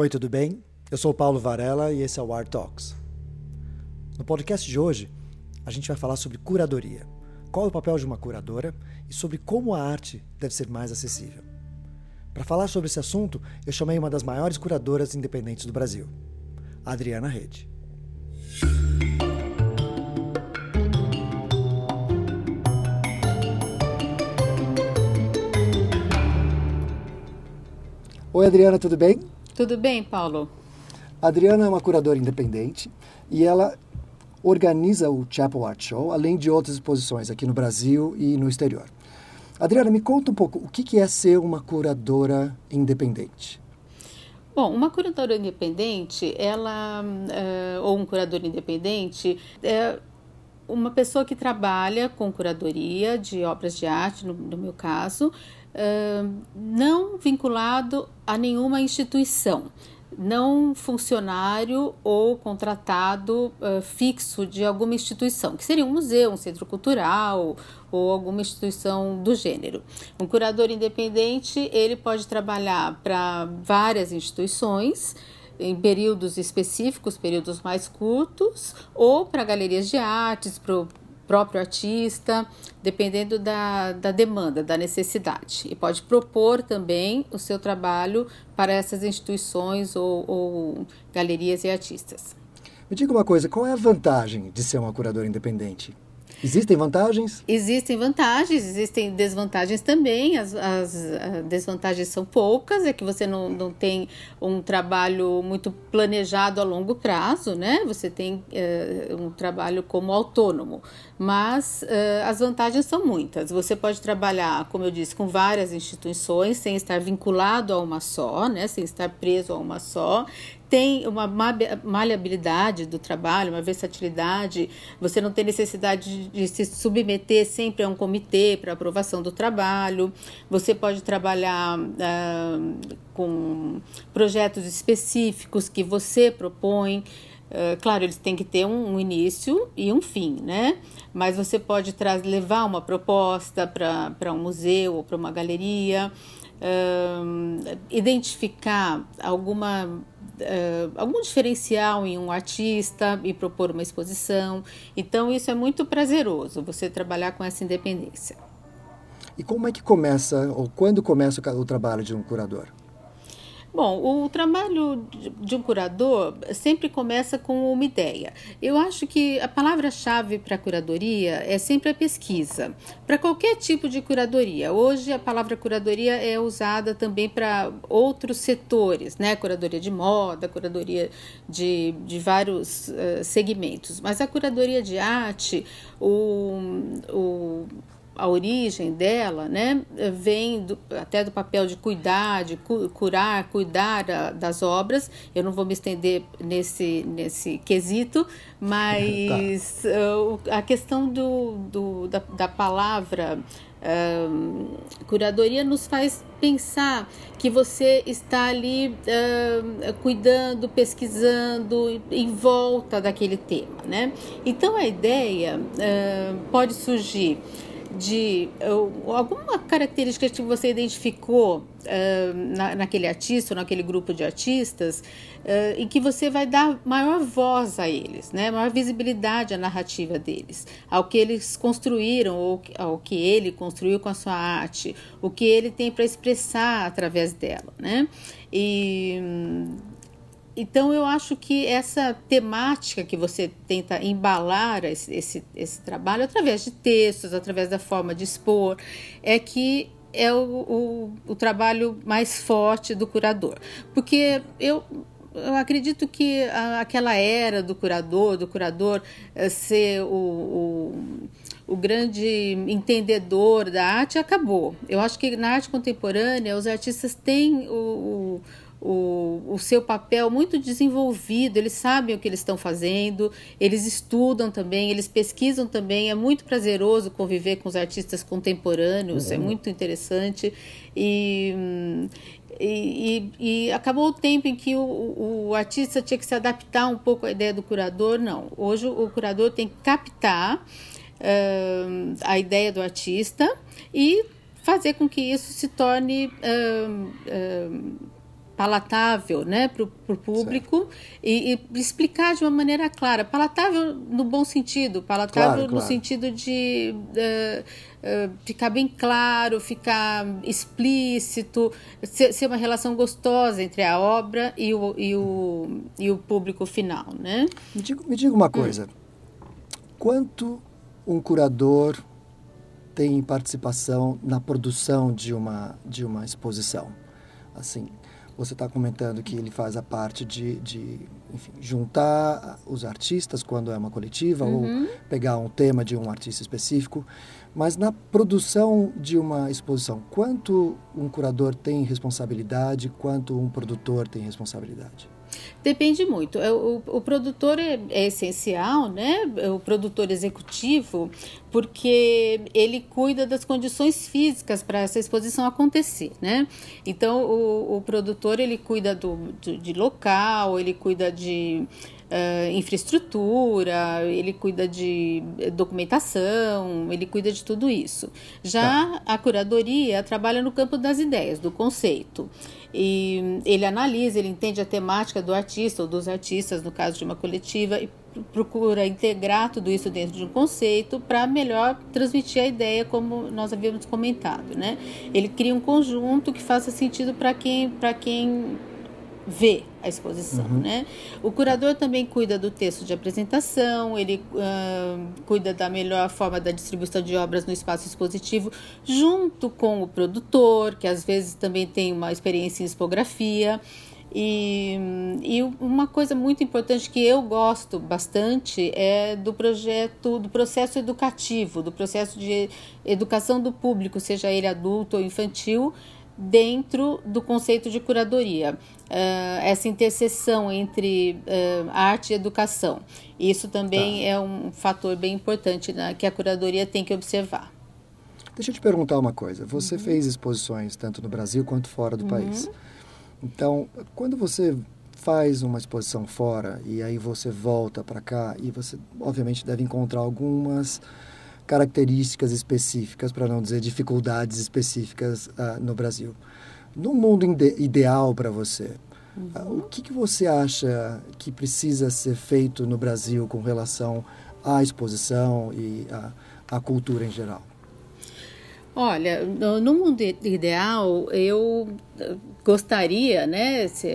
Oi, tudo bem? Eu sou Paulo Varela e esse é o Art Talks. No podcast de hoje, a gente vai falar sobre curadoria. Qual é o papel de uma curadora e sobre como a arte deve ser mais acessível. Para falar sobre esse assunto, eu chamei uma das maiores curadoras independentes do Brasil, Adriana Rede. Oi, Adriana, tudo bem? Tudo bem, Paulo? A Adriana é uma curadora independente e ela organiza o Chapel Art Show, além de outras exposições aqui no Brasil e no exterior. Adriana, me conta um pouco o que é ser uma curadora independente. Bom, uma curadora independente, ela é, ou um curador independente é uma pessoa que trabalha com curadoria de obras de arte, no, no meu caso, é, não vinculado a nenhuma instituição não funcionário ou contratado uh, fixo de alguma instituição, que seria um museu, um centro cultural ou alguma instituição do gênero. Um curador independente, ele pode trabalhar para várias instituições, em períodos específicos, períodos mais curtos, ou para galerias de artes, para próprio artista, dependendo da, da demanda, da necessidade. E pode propor também o seu trabalho para essas instituições ou, ou galerias e artistas. Me diga uma coisa, qual é a vantagem de ser uma curadora independente? Existem vantagens? Existem vantagens, existem desvantagens também. As, as, as, desvantagens são poucas, é que você não, não tem um trabalho muito planejado a longo prazo, né? Você tem é, um trabalho como autônomo. Mas é, as vantagens são muitas. Você pode trabalhar, como eu disse, com várias instituições, sem estar vinculado a uma só, né? Sem estar preso a uma só tem uma maleabilidade do trabalho, uma versatilidade, você não tem necessidade de, se submeter sempre a um comitê para aprovação do trabalho, você pode trabalhar ah, com projetos específicos que você propõe. Uh, claro, eles têm que ter um, início e um fim, né? Mas você pode levar uma proposta para um museu ou para uma galeria, uh, identificar alguma uh, algum diferencial em um artista e propor uma exposição. Então, isso é muito prazeroso, você trabalhar com essa independência. E como é que começa, ou quando começa o trabalho de um curador? Bom, o trabalho de um curador sempre começa com uma ideia. Eu acho que a palavra-chave para curadoria é sempre a pesquisa. Para qualquer tipo de curadoria. Hoje a palavra curadoria é usada também para outros setores, né? Curadoria de moda, curadoria de, de vários uh, segmentos. Mas a curadoria de arte, o, o a origem dela, né, vem do, até do papel de cuidar, de cu, curar, cuidar a, das obras. Eu não vou me estender nesse, nesse quesito, mas tá. uh, a questão do, do da, da palavra uh, curadoria nos faz pensar que você está ali uh, cuidando, pesquisando em volta daquele tema, né? Então a ideia pode surgir de alguma característica que você identificou uh, na, naquele artista ou naquele grupo de artistas uh, e que você vai dar maior voz a eles, né? maior visibilidade à narrativa deles, ao que eles construíram ou ao que ele construiu com a sua arte, o que ele tem para expressar através dela. Né? E então, eu acho que essa temática que você tenta embalar esse, esse, esse, trabalho, através de textos, através da forma de expor, é que é o, o, o trabalho mais forte do curador. Porque eu eu acredito que aquela era do curador, do curador eh, ser o, o, o, grande entendedor da arte acabou. Eu acho que na arte contemporânea os artistas têm o, o, o seu papel muito desenvolvido, eles sabem o que eles estão fazendo, eles estudam também, eles pesquisam também. É muito prazeroso conviver com os artistas contemporâneos, é uhum. é muito interessante. E, e, e, e, acabou o tempo em que o, o, artista tinha que se adaptar um pouco à ideia do curador, não. Hoje o curador tem que captar uh, a ideia do artista e fazer com que isso se torne. Uh, uh, palatável né, para o público e, e, explicar de uma maneira clara. Palatável no bom sentido, palatável claro, no claro. sentido de uh, uh, ficar bem claro, ficar explícito, ser, ser, uma relação gostosa entre a obra e o, e o, e o público final. Né? Me, diga, me diga uma coisa. Hum. Quanto um curador tem participação na produção de uma, de uma exposição? Assim, você está comentando que ele faz a parte de, de enfim, juntar os artistas quando é uma coletiva uhum. ou pegar um tema de um artista específico. Mas na produção de uma exposição, quanto um curador tem responsabilidade, quanto um produtor tem responsabilidade? Depende muito. É, o, o produtor é, é, essencial, né? O produtor executivo, porque ele cuida das condições físicas para essa exposição acontecer, né? Então, o, o produtor ele cuida do, do, de local, ele cuida de uh, infraestrutura, ele cuida de documentação, ele cuida de tudo isso. Já tá. a curadoria trabalha no campo das ideias, do conceito. E ele analisa, ele entende a temática do artista ou dos artistas, no caso de uma coletiva, e procura integrar tudo isso dentro de um conceito para melhor transmitir a ideia, como nós havíamos comentado, né? Ele cria um conjunto que faça sentido para quem, para quem vê a exposição, uhum. né? O curador também cuida do texto de apresentação, ele uh, cuida da melhor forma da distribuição de obras no espaço expositivo, junto com o produtor, que às vezes também tem uma experiência em expografia. E, e uma coisa muito importante que eu gosto bastante é do projeto, do processo educativo, do processo de educação do público, seja ele adulto ou infantil, dentro do conceito de curadoria, uh, essa interseção entre uh, arte e educação. Isso também tá. é um fator bem importante né, que a curadoria tem que observar. Deixa eu te perguntar uma coisa. Você uhum. fez exposições tanto no Brasil quanto fora do uhum. país. Então, quando você faz uma exposição fora e aí você volta para cá e você obviamente deve encontrar algumas características específicas, para não dizer dificuldades específicas uh, no Brasil. No mundo ide ideal para você, uhum. uh, o que, que você acha que precisa ser feito no Brasil com relação à exposição e à, à cultura em geral? Olha, no mundo ideal, eu gostaria, né, se,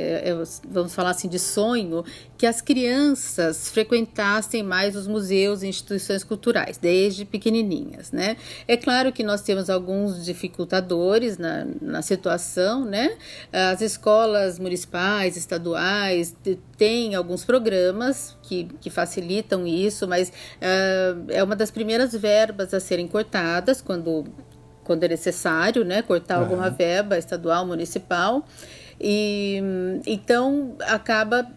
vamos falar assim de sonho, que as crianças frequentassem mais os museus e instituições culturais, desde pequenininhas, né? É claro que nós temos alguns dificultadores na, na situação, né? As escolas municipais, estaduais, têm alguns programas que, que facilitam isso, mas uh, é uma das primeiras verbas a serem cortadas quando quando é necessário, né, cortar uhum. alguma verba estadual, municipal. E então acaba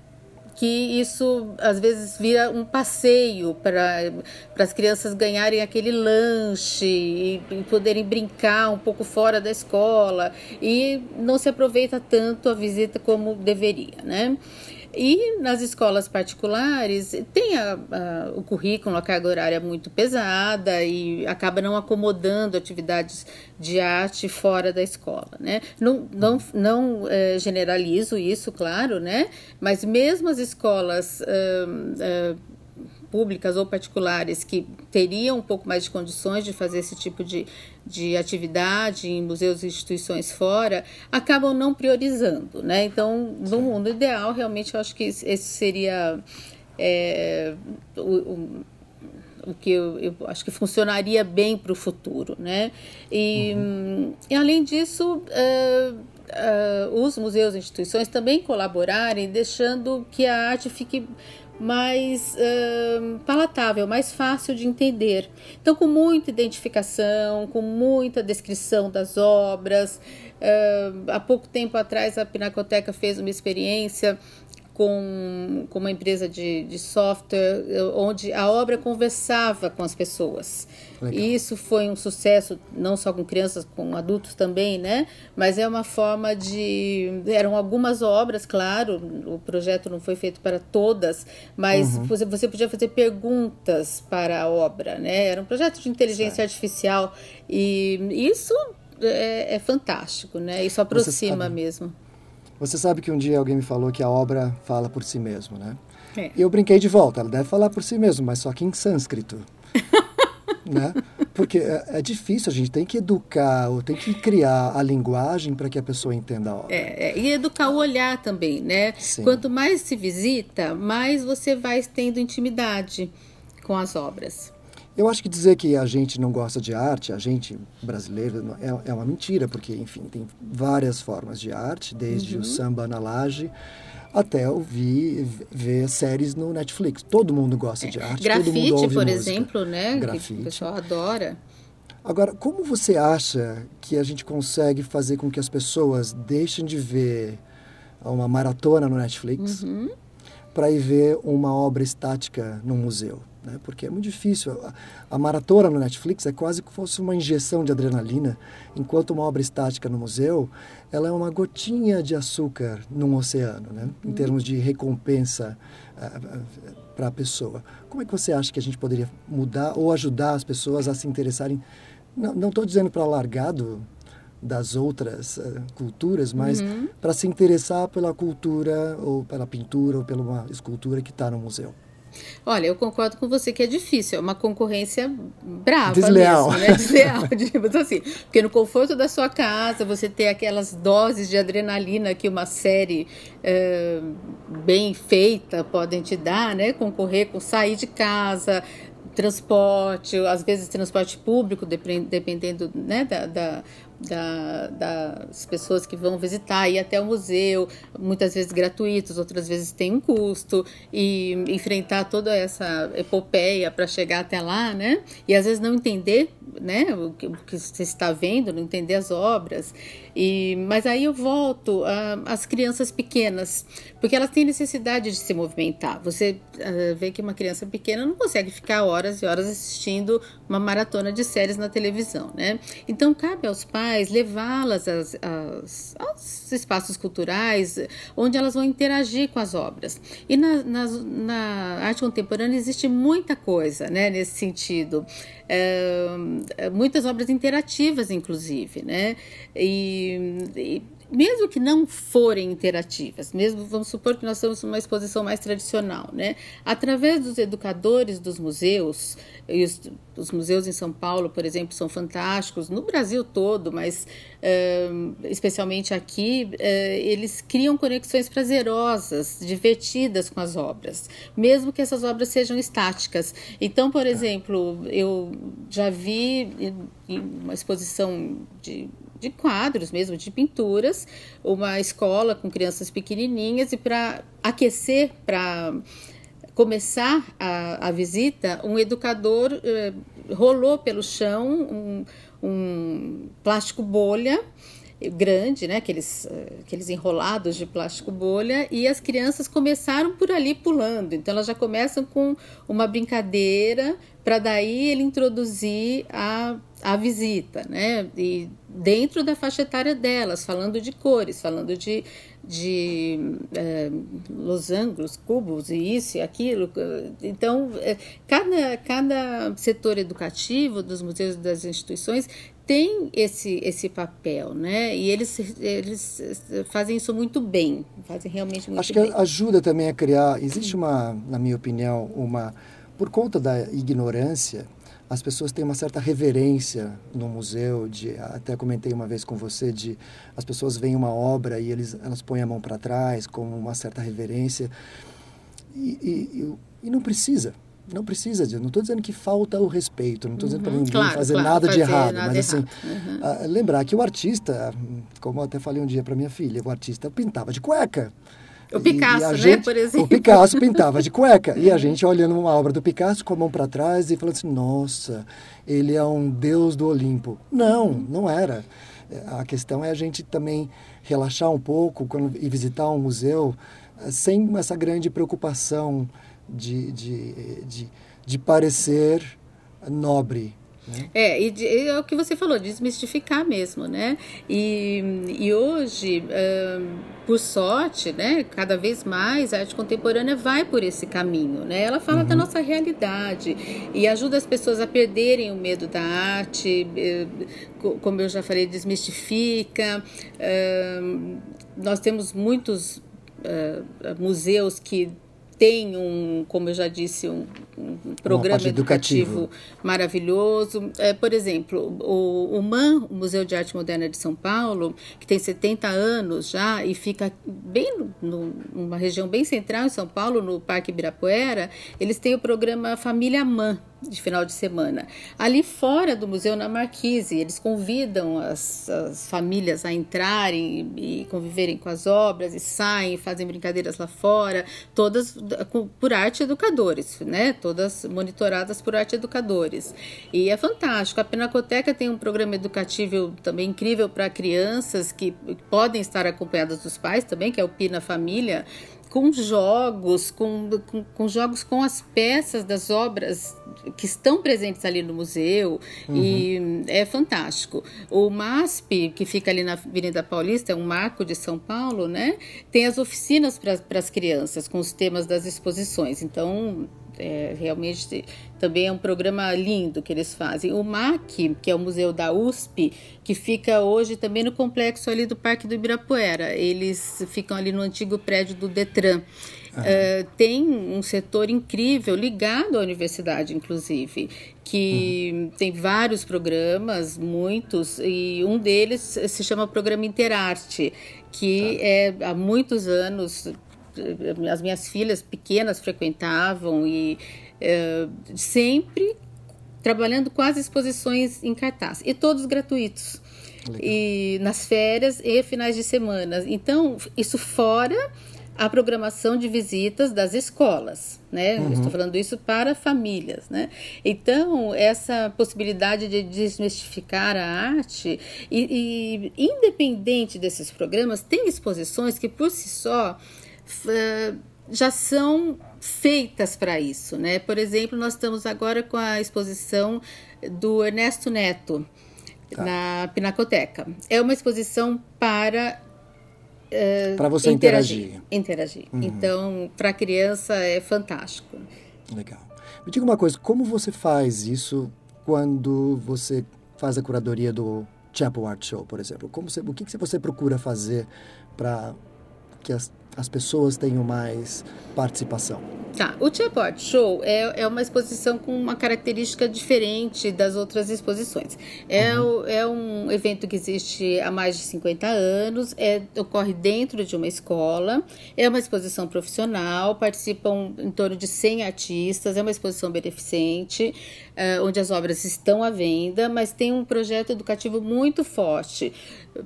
que isso às vezes vira um passeio para as crianças ganharem aquele lanche e, e, poderem brincar um pouco fora da escola e não se aproveita tanto a visita como deveria, né? E nas escolas particulares tem a, a, o currículo, a carga horária muito pesada e acaba não acomodando atividades de arte fora da escola, né? Não, não, não é, generalizo isso, claro, né? Mas mesmo as escolas públicas ou particulares que teriam um pouco mais de condições de fazer esse tipo de, de atividade em museus e instituições fora, acabam não priorizando, né? Então, no mundo ideal, realmente eu acho que esse seria é, o, o, o, que eu, eu, acho que funcionaria bem para o futuro, né? E, uhum. e além disso, uh, uh, os museus e instituições também colaborarem, deixando que a arte fique mais palatável, mais fácil de entender. Então, com muita identificação, com muita descrição das obras. Uh, há pouco tempo atrás, a Pinacoteca fez uma experiência com, com uma empresa de, de software, onde a obra conversava com as pessoas. Legal. Isso foi um sucesso, não só com crianças, com adultos também, né? Mas é uma forma de. Eram algumas obras, claro, o projeto não foi feito para todas, mas uhum. você, você podia fazer perguntas para a obra, né? Era um projeto de inteligência certo. artificial e isso é, é, fantástico, né? Isso aproxima mesmo. Você sabe que um dia alguém me falou que a obra fala por si mesmo, né? É. E eu brinquei de volta, ela deve falar por si mesmo, mas só que em sânscrito. né? Porque é, é, difícil, a gente tem que educar, ou tem que criar a linguagem para que a pessoa entenda a obra. É, é, e educar o olhar também, né? Sim. Quanto mais se visita, mais você vai tendo intimidade com as obras. Eu acho que dizer que a gente não gosta de arte, a gente brasileiro, é, é uma mentira, porque, enfim, tem várias formas de arte, desde uhum. o samba na laje até ouvir, ver séries no Netflix. Todo mundo gosta de arte, Grafite, todo mundo ouve por música. exemplo, né? Grafite. Que o pessoal adora. Agora, como você acha que a gente consegue fazer com que as pessoas deixem de ver uma maratona no Netflix uhum. para ir ver uma obra estática no museu? Né? porque é muito difícil. A, a, maratona no Netflix é quase que fosse uma injeção de adrenalina, enquanto uma obra estática no museu, ela é uma gotinha de açúcar num oceano, né? em uhum. termos de recompensa uh, eh, eh, para a pessoa. Como é que você acha que a gente poderia mudar ou ajudar as pessoas a se interessarem? Não estou dizendo para largado das outras uh, culturas, mas uhum. para se interessar pela cultura ou pela pintura ou pela escultura que está no museu. Olha, eu concordo com você que é difícil, é uma concorrência brava Desleal. mesmo, né? Desleal, digamos assim. Porque no conforto da sua casa, você ter aquelas doses de adrenalina que uma série é, bem feita podem te dar, né? Concorrer com sair de casa, transporte, às vezes transporte público, dependendo né, da, da da, das pessoas que vão visitar, ir até o museu, muitas vezes gratuitos, outras vezes tem um custo, e enfrentar toda essa epopeia para chegar até lá, né? E às vezes não entender né, o que, o que você está vendo, não entender as obras. E, mas aí eu volto às crianças pequenas, porque elas têm necessidade de se movimentar. Você uh, vê que uma criança pequena não consegue ficar horas e horas assistindo uma maratona de séries na televisão, né? Então cabe aos pais levá-las aos espaços culturais, onde elas vão interagir com as obras. E na, na, na arte contemporânea existe muita coisa, né, nesse sentido. É, muitas obras interativas, inclusive, né? E, e, mesmo que não forem interativas, mesmo vamos supor que nós estamos numa exposição mais tradicional, né? Através dos educadores dos museus, e os, os museus em São Paulo, por exemplo, são fantásticos, no Brasil todo, mas uh, especialmente aqui, uh, eles criam conexões prazerosas, divertidas com as obras, mesmo que essas obras sejam estáticas. Então, por exemplo, eu já vi em uma exposição de de quadros mesmo, de pinturas, uma escola com crianças pequenininhas e para aquecer, para começar a, a, visita, um educador eh, rolou pelo chão um, um plástico bolha grande, né, aqueles, aqueles enrolados de plástico bolha, e as crianças começaram por ali pulando. Então elas já começam com uma brincadeira para daí ele introduzir a, a visita, né? E dentro da faixa etária delas, falando de cores, falando de, de é, losangos, cubos e isso e aquilo. Então, é, cada, cada setor educativo dos museus e das instituições tem esse, esse papel, né? E eles, eles fazem isso muito bem, fazem realmente muito Acho bem. Acho que ajuda também a criar, existe uma, na minha opinião, uma, por conta da ignorância, as pessoas têm uma certa reverência no museu, de, até comentei uma vez com você, de as pessoas veem uma obra e eles, elas põem a mão para trás com uma certa reverência. E, e, e, não precisa, não precisa de, não estou dizendo que falta o respeito, não estou dizendo para uhum, ninguém claro, fazer claro, nada fazer de errado, nada mas assim, uhum. uh, lembrar que o artista, como eu até falei um dia para minha filha, o artista pintava de cueca. O Picasso, né, gente, por exemplo. O Picasso pintava de cueca. E a gente olhando uma obra do Picasso com a mão para trás e falando assim: nossa, ele é um deus do Olimpo. Não, não era. A questão é a gente também relaxar um pouco quando, e visitar um museu eh, sem essa grande preocupação de, de, de, de parecer nobre. Né? É, e, de, é o que você falou, desmistificar mesmo, né? E, e hoje, por sorte, né, cada vez mais a arte contemporânea vai por esse caminho, né? Ela fala uhum. da nossa realidade e ajuda as pessoas a perderem o medo da arte, eh, como eu já falei, desmistifica. nós temos muitos uh, museus que tem um, como eu já disse, um, um programa educativo maravilhoso. É, por exemplo, o, o MAN, Museu de Arte Moderna de São Paulo, que tem 70 anos já e fica bem no, numa região bem central em São Paulo, no Parque Ibirapuera, eles têm o programa Família MAN, de final de semana. Ali fora do Museu na Marquise, eles convidam as, as, famílias a entrarem e conviverem com as obras e saem, fazem brincadeiras lá fora, todas por arte educadores, né? Todas monitoradas por arte educadores. E é fantástico. A Pinacoteca tem um programa educativo também incrível para crianças que podem estar acompanhadas dos pais também, que é o Pina Família com jogos, com, com, com, jogos com as peças das obras que estão presentes ali no museu uhum. e é fantástico. O MASP, que fica ali na Avenida Paulista, é um marco de São Paulo, né? Tem as oficinas para as crianças com os temas das exposições. Então, é, realmente também é um programa lindo que eles fazem. O MAC, que é o Museu da USP, que fica hoje também no complexo ali do Parque do Ibirapuera. Eles ficam ali no antigo prédio do Detran. Uh, tem um setor incrível ligado à universidade, inclusive, que uhum. tem vários programas, muitos, e um deles se chama Programa Interarte, que tá. é há muitos anos as minhas filhas pequenas frequentavam e é, sempre trabalhando com as exposições em cartaz e todos gratuitos Legal. e nas férias e finais de semana então isso fora a programação de visitas das escolas, né? Uhum. Estou falando isso para famílias, né? Então, essa possibilidade de desmistificar a arte e, e independente desses programas, tem exposições que por si só já são feitas para isso, né? Por exemplo, nós estamos agora com a exposição do Ernesto Neto tá. na Pinacoteca. É uma exposição para uh, para você interagir. Interagir. Uhum. Então, para criança é fantástico. Legal. Me diga uma coisa, como você faz isso quando você faz a curadoria do Chapel Art Show, por exemplo? Como você, o que, que você procura fazer para que as as pessoas tenham mais participação. Tá, o Chaport Show é, é uma exposição com uma característica diferente das outras exposições. É, uhum. o, é um evento que existe há mais de 50 anos, é, ocorre dentro de uma escola, é uma exposição profissional, participam em torno de 100 artistas, é uma exposição beneficente, uh, onde as obras estão à venda, mas tem um projeto educativo muito forte.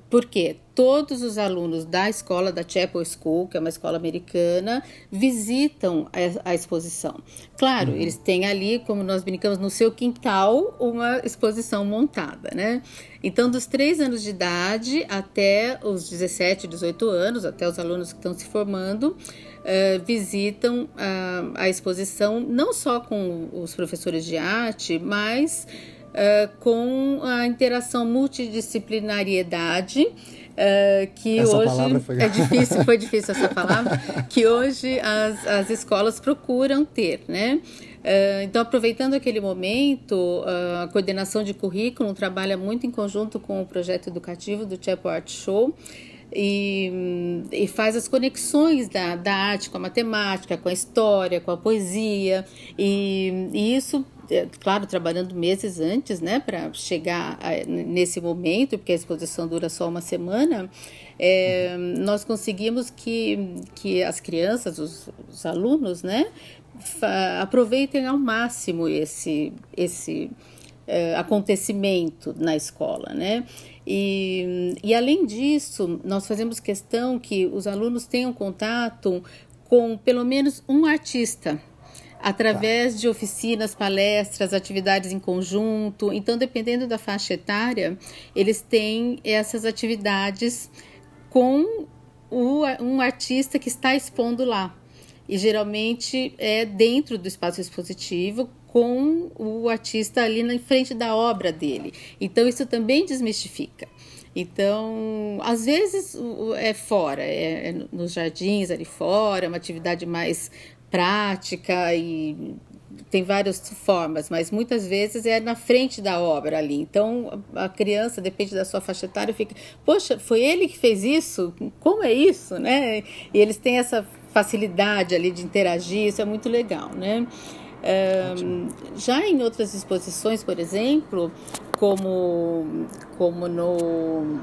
Porque todos os alunos da escola da Chapel School, que é uma escola americana, visitam a, a exposição. Claro, uhum. eles têm ali, como nós brincamos, no seu quintal, uma exposição montada, né? Então, dos 3 anos de idade até os 17, 18 anos, até os alunos que estão se formando, uh, visitam uh, a exposição não só com os professores de arte, mas uh, com a interação multidisciplinariedade. Uh, que essa hoje foi... é difícil, foi difícil essa palavra, que hoje as, as escolas procuram ter, né? Uh, então, aproveitando aquele momento, uh, a coordenação de currículo trabalha muito em conjunto com o projeto educativo do Chapel Art Show e, e faz as conexões da, da arte com a matemática, com a história, com a poesia, e, e isso é, claro, trabalhando meses antes, né, para chegar a, nesse momento, porque a exposição dura só uma semana, é, nós conseguimos que, que as crianças, os, os alunos, né, aproveitem ao máximo esse, esse é, acontecimento na escola, né? E, e além disso, nós fazemos questão que os alunos tenham contato com pelo menos um artista através tá. de oficinas, palestras, atividades em conjunto. Então, dependendo da faixa etária, eles têm essas atividades com o, um artista que está expondo lá. E geralmente é dentro do espaço expositivo, com o artista ali na frente da obra dele. Então isso também desmistifica. Então, às vezes é fora, é, é nos jardins ali fora, uma atividade mais prática e tem várias formas, mas muitas vezes é na frente da obra ali. Então a criança, depende da sua faixa etária, fica, poxa, foi ele que fez isso? Como é isso, né? E eles têm essa facilidade ali de interagir, isso é muito legal, né? Um, já em outras exposições, por exemplo, como, como no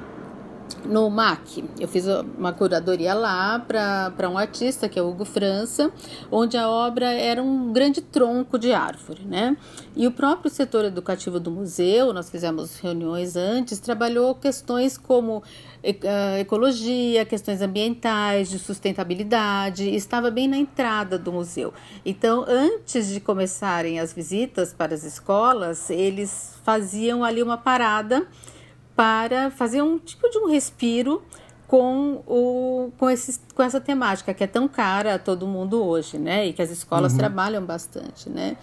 no MAC. Eu fiz uma curadoria lá para um artista, que é o Hugo França, onde a obra era um grande tronco de árvore, né? E o próprio setor educativo do museu, nós fizemos reuniões antes, trabalhou questões como ah, ecologia, questões ambientais, de sustentabilidade, estava bem na entrada do museu. Então, antes de começarem as visitas para as escolas, eles faziam ali uma parada para fazer um tipo de um respiro com, o, com, esses, com essa temática que é tão cara a todo mundo hoje, né? E que as escolas uhum. trabalham bastante, né?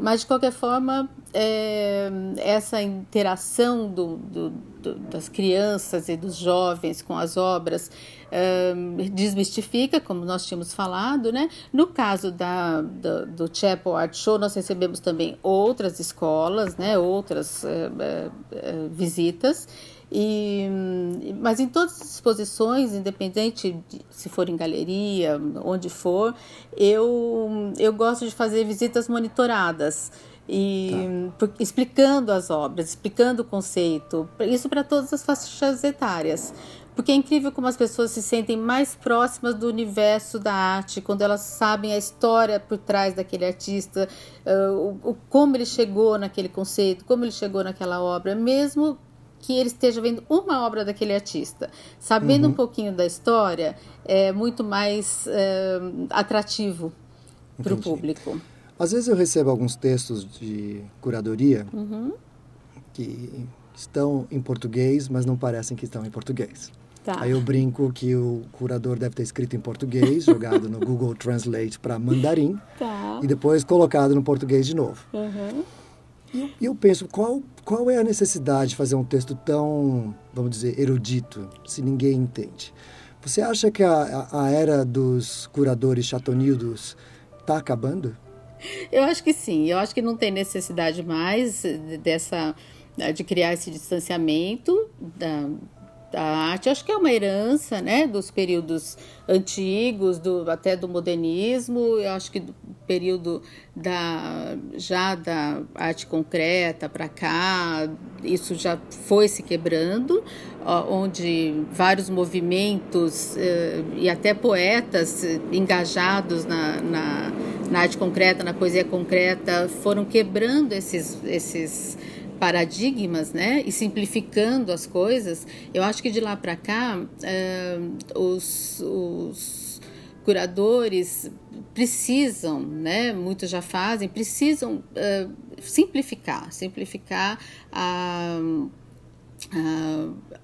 Mas, de qualquer forma, é, essa interação do, do, do, das crianças e dos jovens com as obras é, desmistifica, como nós tínhamos falado. Né? No caso da, do, do Chapel Art Show, nós recebemos também outras escolas, né? outras é, é, é visitas. E, mas em todas as exposições, independente de, se for em galeria, onde for, eu, eu gosto de fazer visitas monitoradas e tá. por, explicando as obras, explicando o conceito, isso para todas as faixas etárias. Porque é incrível como as pessoas se sentem mais próximas do universo da arte, quando elas sabem a história por trás daquele artista, uh, o, o, como ele chegou naquele conceito, como ele chegou naquela obra, mesmo que ele esteja vendo uma obra daquele artista. Sabendo uhum. um pouquinho da história, é muito mais é, atrativo para o público. Às vezes eu recebo alguns textos de curadoria uhum. que estão em português, mas não parecem que estão em português. Tá. Aí eu brinco que o curador deve ter escrito em português, jogado no Google Translate para mandarim, tá. e depois colocado no português de novo. Uhum. E eu penso, qual, qual é a necessidade de fazer um texto tão, vamos dizer, erudito, se ninguém entende? Você acha que a, a era dos curadores chatonildos está acabando? Eu acho que sim. Eu acho que não tem necessidade mais dessa de criar esse distanciamento da, da arte. Acho que é uma herança, né, dos períodos antigos, do, até do modernismo. Eu acho que do período da já da arte concreta para cá, isso já foi se quebrando, onde vários movimentos eh, e até poetas engajados na, na, na arte concreta, na poesia concreta, foram quebrando esses esses paradigmas, né, e simplificando as coisas, eu acho que de lá para cá uh, os, os, curadores precisam, né, muitos já fazem, precisam uh, simplificar, simplificar a,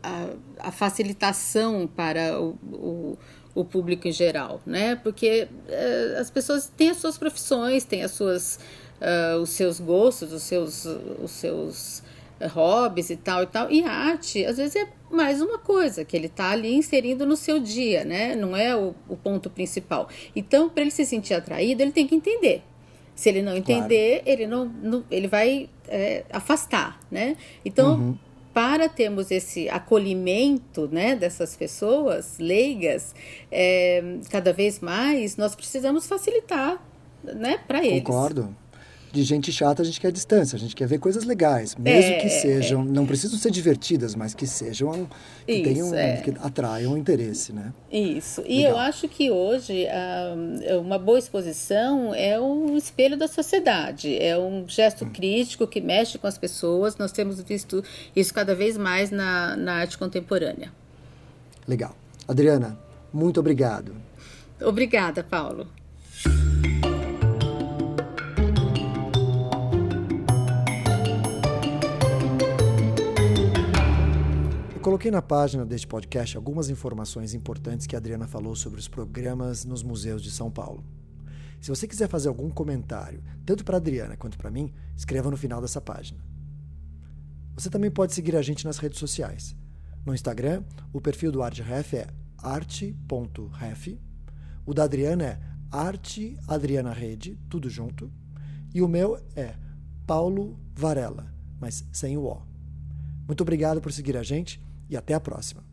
a, a, facilitação para o, o o público em geral, né? Porque uh, as pessoas têm as suas profissões, têm as suas uh, os seus gostos, os seus, os seus uh, hobbies e tal e tal. E a arte, às vezes, é mais uma coisa que ele está ali inserindo no seu dia, né? Não é o, o ponto principal. Então, para ele se sentir atraído, ele tem que entender. Se ele não entender, claro. ele não, não, ele vai é, afastar, né? Então, uhum. para termos esse acolhimento, né, dessas pessoas leigas, é, cada vez mais nós precisamos facilitar, né, para eles. Concordo de gente chata a gente quer distância, a gente quer ver coisas legais, mesmo é, que sejam, é. não precisam ser divertidas, mas que sejam, que Isso, tenham, é. que atraiam interesse, né? Isso. Legal. E eu acho que hoje um, uma boa exposição é um espelho da sociedade, é um gesto hum. crítico que mexe com as pessoas. Nós temos visto isso cada vez mais na, na arte contemporânea. Legal. Adriana, muito obrigado. Obrigada, Paulo. Coloquei na página deste podcast algumas informações importantes que a Adriana falou sobre os programas nos museus de São Paulo. Se você quiser fazer algum comentário, tanto para Adriana quanto para mim, escreva no final dessa página. Você também pode seguir a gente nas redes sociais. No Instagram, o perfil do ArtRef é arte.ref. O da Adriana é Arte Adriana Rede, tudo junto. E o meu é Paulo Varela, mas sem o O. Muito obrigado por seguir a gente e até a próxima.